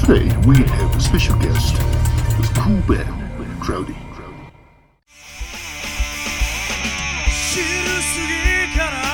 Today we have a special guest, the cool band, Crowdy. 昼過ぎから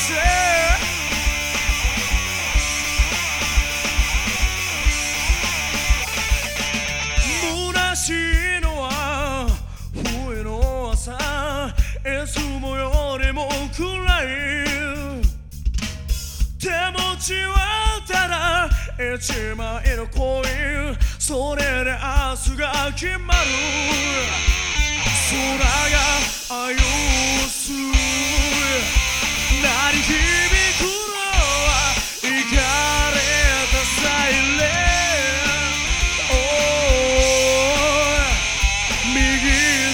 虚しいのは冬の朝いつもよりも暗い。手持ちはただ一枚のコインそれで明日が決まる。